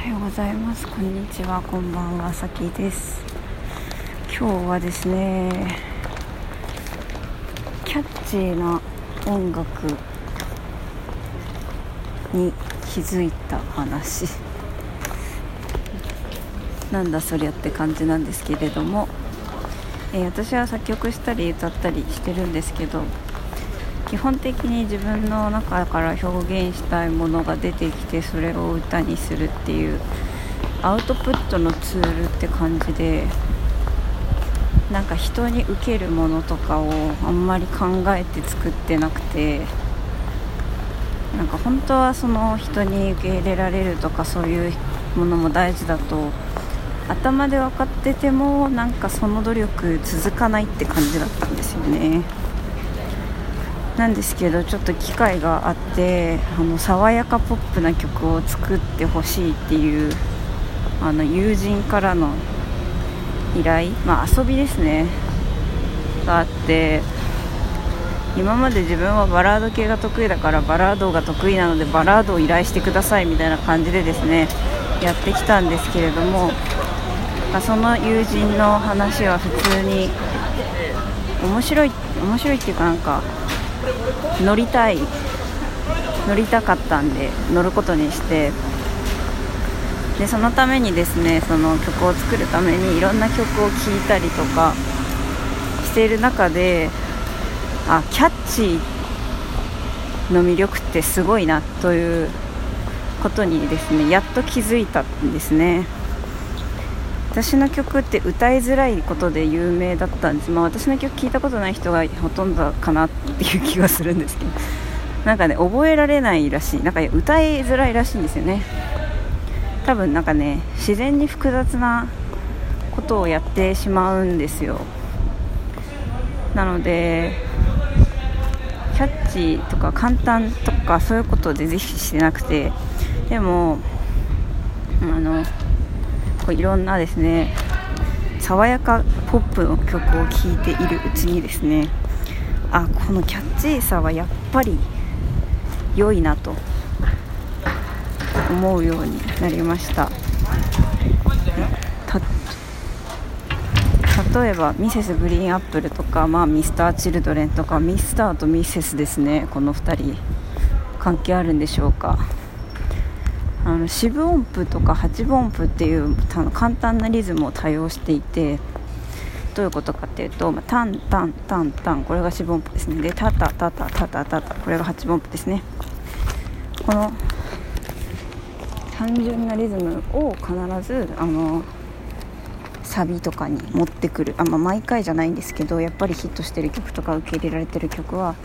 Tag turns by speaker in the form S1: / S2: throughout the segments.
S1: おはようございます。こんにちは。こんばんはさきです。今日はですねキャッチーな音楽に気づいた話。なんだそりゃって感じなんですけれども、えー、私は作曲したり歌ったりしてるんですけど基本的に自分の中から表現したいものが出てきてそれを歌にするっていうアウトプットのツールって感じでなんか人に受けるものとかをあんまり考えて作ってなくてなんか本当はその人に受け入れられるとかそういうものも大事だと頭で分かっててもなんかその努力続かないって感じだったんですよね。なんですけどちょっと機会があってあの爽やかポップな曲を作ってほしいっていうあの友人からの依頼、まあ、遊びですね。があって今まで自分はバラード系が得意だからバラードが得意なのでバラードを依頼してくださいみたいな感じでですねやってきたんですけれども、その友人の話は普通に面白い面白いっていうかなんか乗りたい乗りたかったんで乗ることにして。でそのためにですねその曲を作るためにいろんな曲を聴いたりとかしている中であキャッチーの魅力ってすごいなということにですねやっと気づいたんですね。私の曲って歌いづらいことで有名だったんです、まあ、私の曲聴いたことない人がほとんどかなっていう気がするんですけど。なんかね覚えられないらしい。なんか歌いづらいらしいんですよね。多分なんかね自然に複雑なことをやってしまうんですよ。なのでキャッチとか簡単とかそういうことでぜひしてなくて。でもあのこういろんなですね爽やかポップの曲を聴いているうちにですねあこのキャッチーさはやっぱり良いなと思うようになりました。例えばミセスグリーンアップルとか、まあ、ミスターチルドレンとかミスターとミセスですねこの2人関係あるんでしょうか。あの四分音符とか八分音符っていう簡単なリズムを多用していてどういうことかっていうと、まあ、タンタンタンタンこれが四分音符ですね。でタタタタタタタタこれが八分音符ですね。この単純なリズムを必ずあのサビとかに持ってくる。あ、まあ、毎回じゃないんですけどやっぱりヒットしてる曲とか受け入れられてる曲は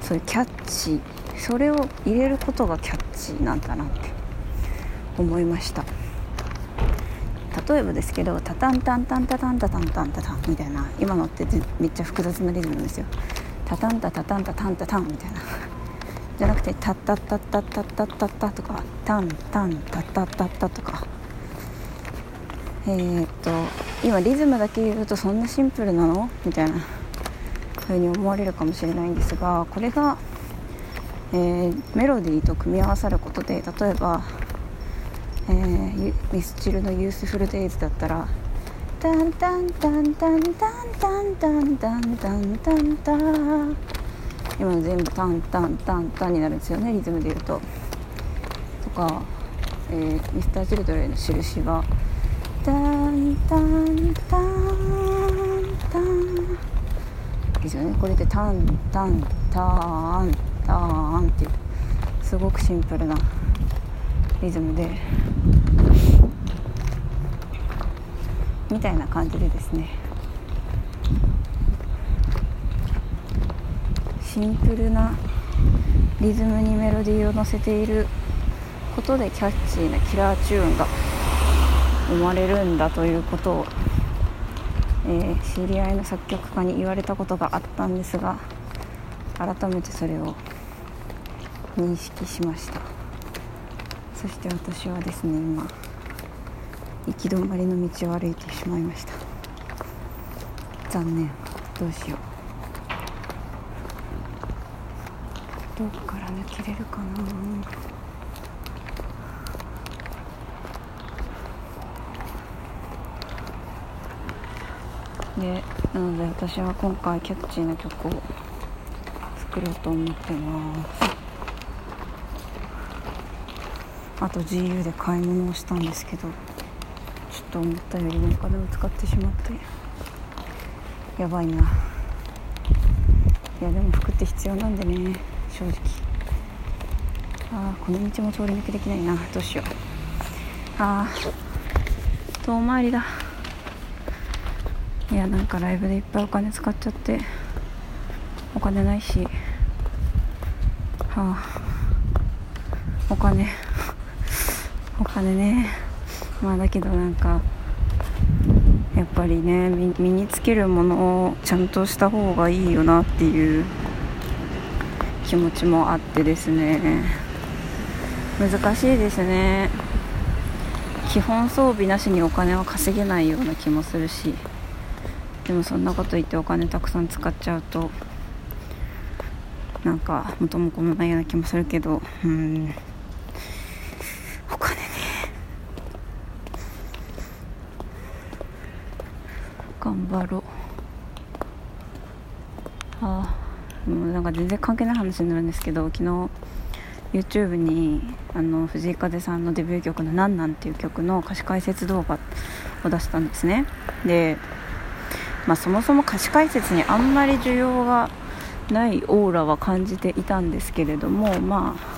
S1: そういうキャッチそれを入れることがキャッチなんだなって。思いました。例えばですけどタタンタンタンタタンタタンタンタタンみたいな今のってめっちゃ複雑なリズムですよ。タタンタタタンタタンタタンみたいな。じゃなくてタッタッタッタッタッタッタッタとかタンタンタッタッタッタとか。えー、っと今リズムだけ言うとそんなシンプルなの？みたいな。ふうに思われるかもしれないんですがこれが、えー、メロディーと組み合わさることで例えば、えー、ミスチルの「ユースフルデイズ」だったらタンタンタンタンタンタンタンタンタンタンタン今の全部タンタンタンタンになるんですよねリズムで言うととか、えー、ミスター・チルドレンの印がタンタンタンタンですよねこれでタンタンタンタンっていうすごくシンプルなリズムでみたいな感じでですね。シンプルなリズムにメロディーを乗せていることでキャッチーなキラーチューンが生まれるんだということを、えー、知り合いの作曲家に言われたことがあったんですが改めてそれを認識しました。そして私はですね今行き止まりの道を歩いてしまいました。残念。どうしよう。どこから抜けれるかな。でなので私は今回キャッチーな曲を作ろうと思ってます。あと GU で買い物をしたんですけど。と思ったよりもお金を使ってしまって。やばいな。いやでも服って必要なんでね正直。ああこの道も通り抜けできないな。どうしよう。ああ遠回りだ。いやなんかライブでいっぱいお金使っちゃってお金ないし。はあ。お金。お金ね。まあだけどなんかやっぱりね身につけるものをちゃんとした方がいいよなっていう気持ちもあってですね。難しいですね。基本装備なしにお金は稼げないような気もするし。でもそんなこと言ってお金たくさん使っちゃうとなんか元も子もないような気もするけど。うんお金ね頑張ろう。ああもうなんか全然関係ない話になるんですけど昨日 YouTube にあの藤井風さんのデビュー曲の「なんなん」っていう曲の歌詞解説動画を出したんですね。で、まあ、そもそも歌詞解説にあんまり需要がないオーラは感じていたんですけれどもまあ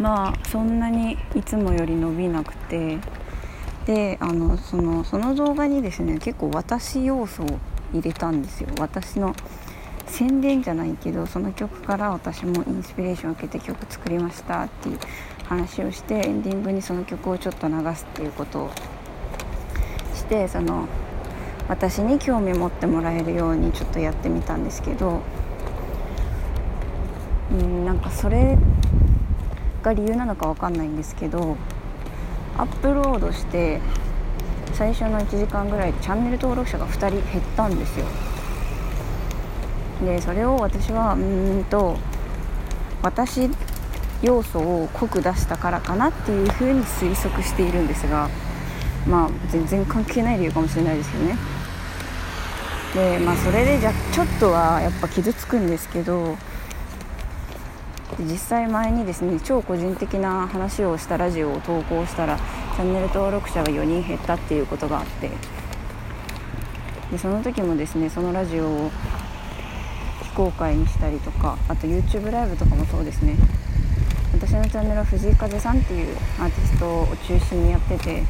S1: まあそんなにいつもより伸びなくてであのそのその動画にですね結構私要素を入れたんですよ。私の宣伝じゃないけどその曲から私もインスピレーションを受けて曲作りましたっていう話をしてエンディングにその曲をちょっと流すっていうことをしてその私に興味持ってもらえるようにちょっとやってみたんですけどうんなんかそれが理由なのか分かんないんですけどアップロードして最初の1時間ぐらいでチャンネル登録者が2人減ったんですよ。でそれを私はうんと私要素を濃く出したからかなっていうふうに推測しているんですがまあ全然関係ない理由かもしれないですよね。でまあそれでじゃちょっとはやっぱ傷つくんですけど実際前にですね超個人的な話をしたラジオを投稿したらチャンネル登録者が4人減ったっていうことがあってでその時もですねそのラジオを非公開にしたりとかあと YouTube ライブとかもそうですね。私のチャンネルは藤井風さんっていうアーティストを中心にやってて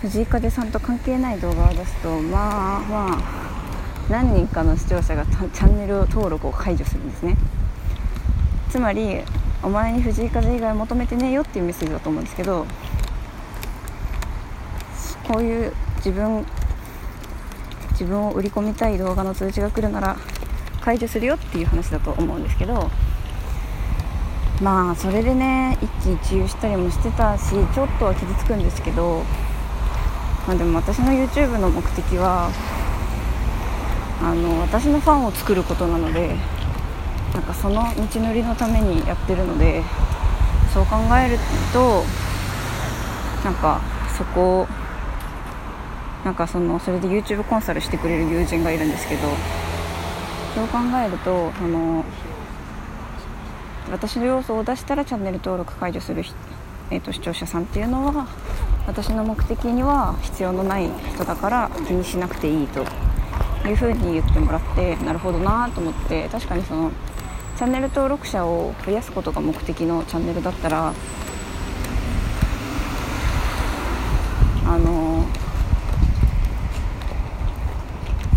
S1: 藤井風さんと関係ない動画を出すとまあまあ何人かの視聴者がチャンネル登録を解除するんですね。つまりお前に藤井風以外求めてねえよっていうメッセージだと思うんですけどこういう自分自分を売り込みたい動画の通知が来るなら解除するよっていう話だと思うんですけどまあそれでね一喜一憂したりもしてたしちょっとは傷つくんですけど、まあ、でも私の YouTube の目的はあの私のファンを作ることなのでなんかその道のりのためにやってるのでそう考えるとなんかそこなんかそのそれで YouTube コンサルしてくれる友人がいるんですけどそう考えるとあの私の要素を出したらチャンネル登録解除する、えーと、視聴者さんっていうのは私の目的には必要のない人だから気にしなくていいというふうに言ってもらってなるほどなと思って確かにそのチャンネル登録者を増やすことが目的のチャンネルだったらあの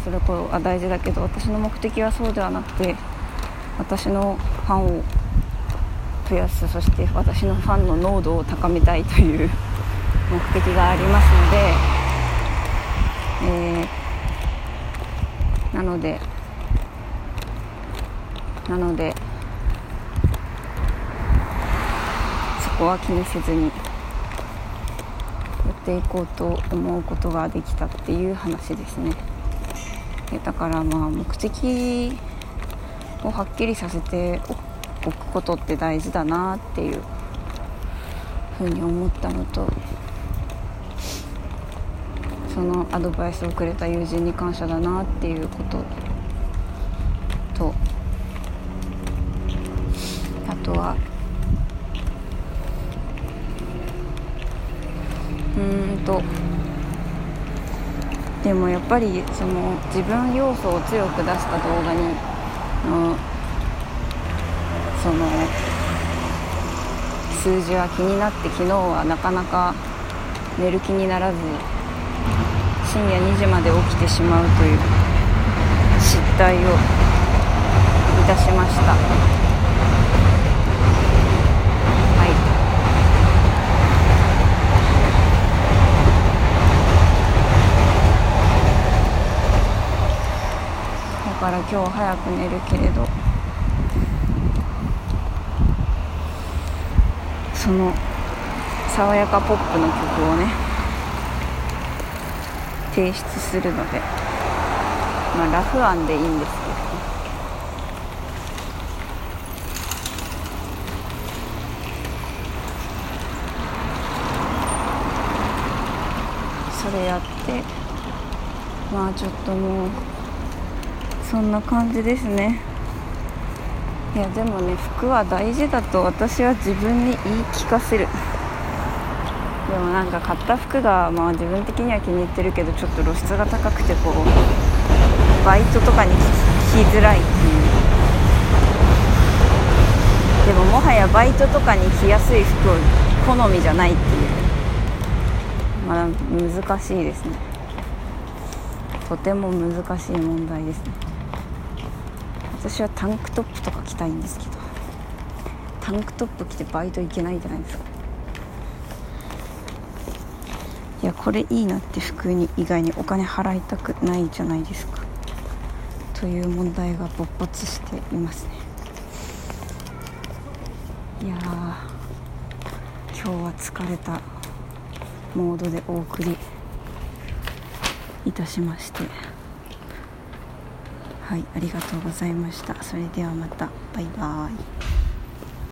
S1: それこそ大事だけど私の目的はそうではなくて私のファンを増やすそして私のファンの濃度を高めたいという 目的がありますので、えー、なのでなのでそこは気にせずにやっていこうと思うことができたっていう話ですね。だからまあ目的をはっきりさせておくことって大事だなっていうふうに思ったのとそのアドバイスをくれた友人に感謝だなっていうことととは。うんと。でもやっぱりその自分要素を強く出した動画にのその数字は気になって昨日はなかなか寝る気にならず深夜2時まで起きてしまうという失態をいたしました。から今日早く寝るけれどその爽やかポップの曲をね提出するのでまあラフ案でいいんですけどそれやってまあちょっともうそんな感じですね。いやでもね服は大事だと私は自分に言い聞かせる。でもなんか買った服がまあ自分的には気に入ってるけどちょっと露出が高くてこうバイトとかに着づらいっていう。でももはやバイトとかに着やすい服を好みじゃないっていう。まあ難しいですね。とても難しい問題ですね。私はタンクトップとか着たいんですけど。タンクトップ着てバイト行けないじゃないですか。いやこれいいなって服に以外にお金払いたくないじゃないですか。という問題が勃発していますね。いや今日は疲れたモードでお送りいたしまして。はいありがとうございました。それではまた。バイバーイ。